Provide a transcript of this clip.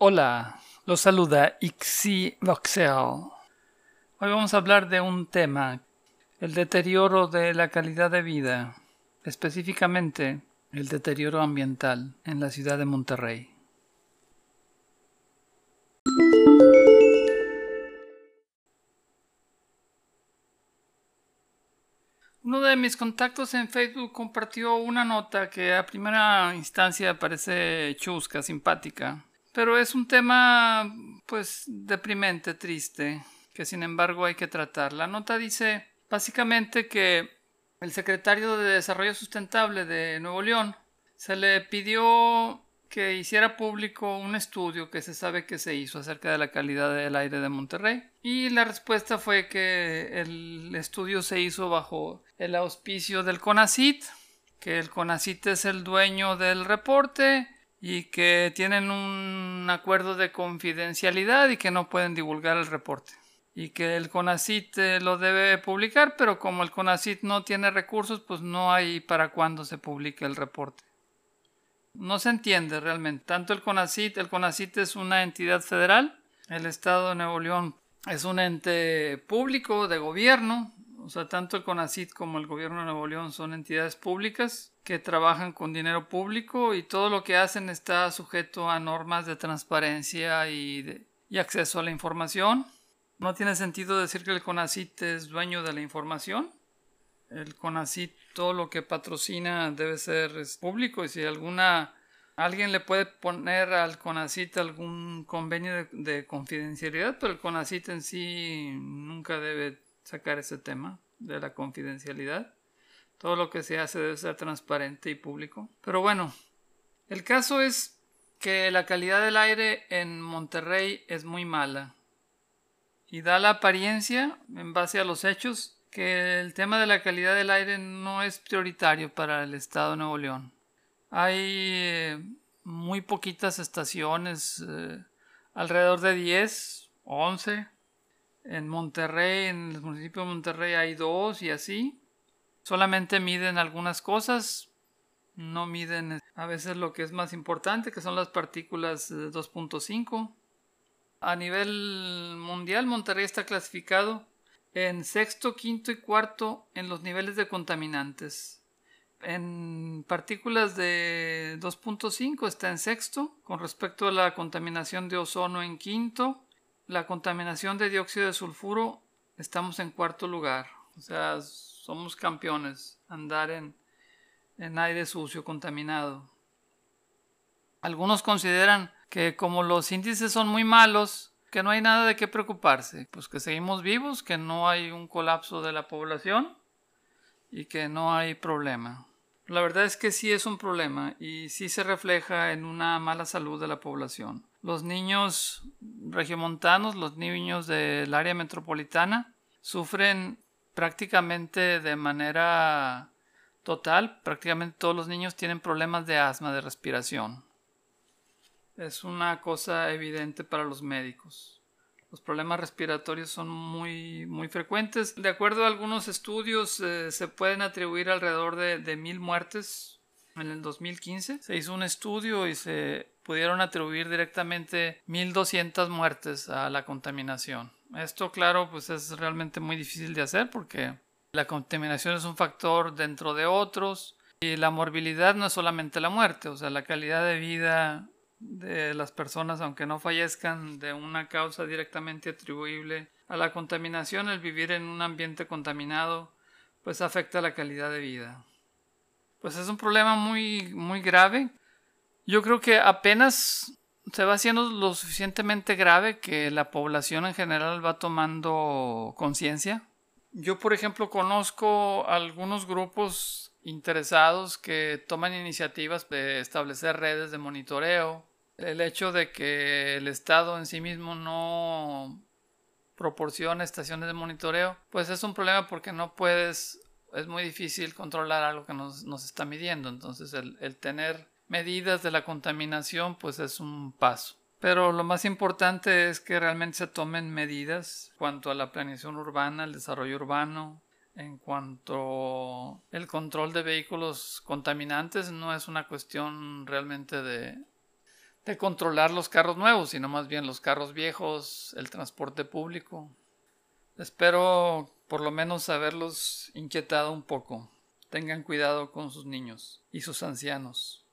Hola, los saluda Ixi Voxel. Hoy vamos a hablar de un tema, el deterioro de la calidad de vida, específicamente el deterioro ambiental en la ciudad de Monterrey. Uno de mis contactos en Facebook compartió una nota que a primera instancia parece chusca, simpática, pero es un tema pues deprimente, triste, que sin embargo hay que tratar. La nota dice básicamente que el secretario de Desarrollo Sustentable de Nuevo León se le pidió que hiciera público un estudio que se sabe que se hizo acerca de la calidad del aire de Monterrey. Y la respuesta fue que el estudio se hizo bajo el auspicio del CONACIT, que el CONACIT es el dueño del reporte y que tienen un acuerdo de confidencialidad y que no pueden divulgar el reporte. Y que el CONACIT eh, lo debe publicar, pero como el CONACIT no tiene recursos, pues no hay para cuándo se publique el reporte no se entiende realmente. Tanto el CONACIT, el CONACIT es una entidad federal, el Estado de Nuevo León es un ente público de gobierno, o sea, tanto el CONACIT como el gobierno de Nuevo León son entidades públicas que trabajan con dinero público y todo lo que hacen está sujeto a normas de transparencia y, y acceso a la información. No tiene sentido decir que el CONACIT es dueño de la información. El CONACIT todo lo que patrocina debe ser público y si alguna alguien le puede poner al CONACIT algún convenio de, confidencialidad, pero el CONACIT en sí nunca debe sacar ese tema de la confidencialidad. Todo lo que se hace debe ser transparente y público. Pero bueno, el caso es que la calidad del aire en Monterrey es muy mala y da la apariencia, en base a los hechos, que el tema de la calidad del aire no es prioritario para el estado de Nuevo León. Hay eh, muy poquitas estaciones, eh, alrededor de 10, 11. En Monterrey, en el municipio de Monterrey hay dos y así. Solamente miden algunas cosas, no miden a veces lo que es más importante, que son las partículas 2.5. A nivel mundial, Monterrey está clasificado en sexto, quinto y cuarto en los niveles de contaminantes. En partículas de 2.5 está en sexto, con respecto a la contaminación de ozono en quinto, la contaminación de dióxido de sulfuro estamos en cuarto lugar. O sea, somos campeones andar en, en aire sucio, contaminado. Algunos consideran que como los índices son muy malos, que no hay nada de qué preocuparse, pues que seguimos vivos, que no hay un colapso de la población y que no hay problema. La verdad es que sí es un problema y sí se refleja en una mala salud de la población. Los niños regiomontanos, los niños del área metropolitana, sufren prácticamente de manera total, prácticamente todos los niños tienen problemas de asma, de respiración es una cosa evidente para los médicos. Los problemas respiratorios son muy, muy frecuentes. De acuerdo a algunos estudios, eh, se pueden atribuir alrededor de, mil muertes en el 2015. Se hizo un estudio y se pudieron atribuir directamente 1.200 muertes a la contaminación. Esto, claro, pues es realmente muy difícil de hacer porque la contaminación es un factor dentro de otros y la morbilidad no es solamente la muerte, o sea, la calidad de vida de las personas, aunque no fallezcan de una causa directamente atribuible a la contaminación, el vivir en un ambiente contaminado, pues afecta la calidad de vida. Pues es un problema muy, muy grave. Yo creo que apenas se va haciendo lo suficientemente grave que la población en general va tomando conciencia. Yo, por ejemplo, conozco algunos grupos interesados que toman iniciativas de establecer redes de monitoreo el hecho de que el Estado en sí mismo no proporciona estaciones de monitoreo, pues es un problema porque no puedes, es muy difícil controlar algo que nos, está midiendo. Entonces el, el tener medidas de la contaminación, pues es un paso. Pero lo más importante es que realmente se tomen medidas cuanto a la planeación urbana, el desarrollo urbano, en cuanto el control de vehículos contaminantes no es una cuestión realmente de, de controlar los carros nuevos, sino más bien los carros viejos, el transporte público. Espero por lo menos haberlos inquietado un poco. Tengan cuidado con sus niños y sus ancianos.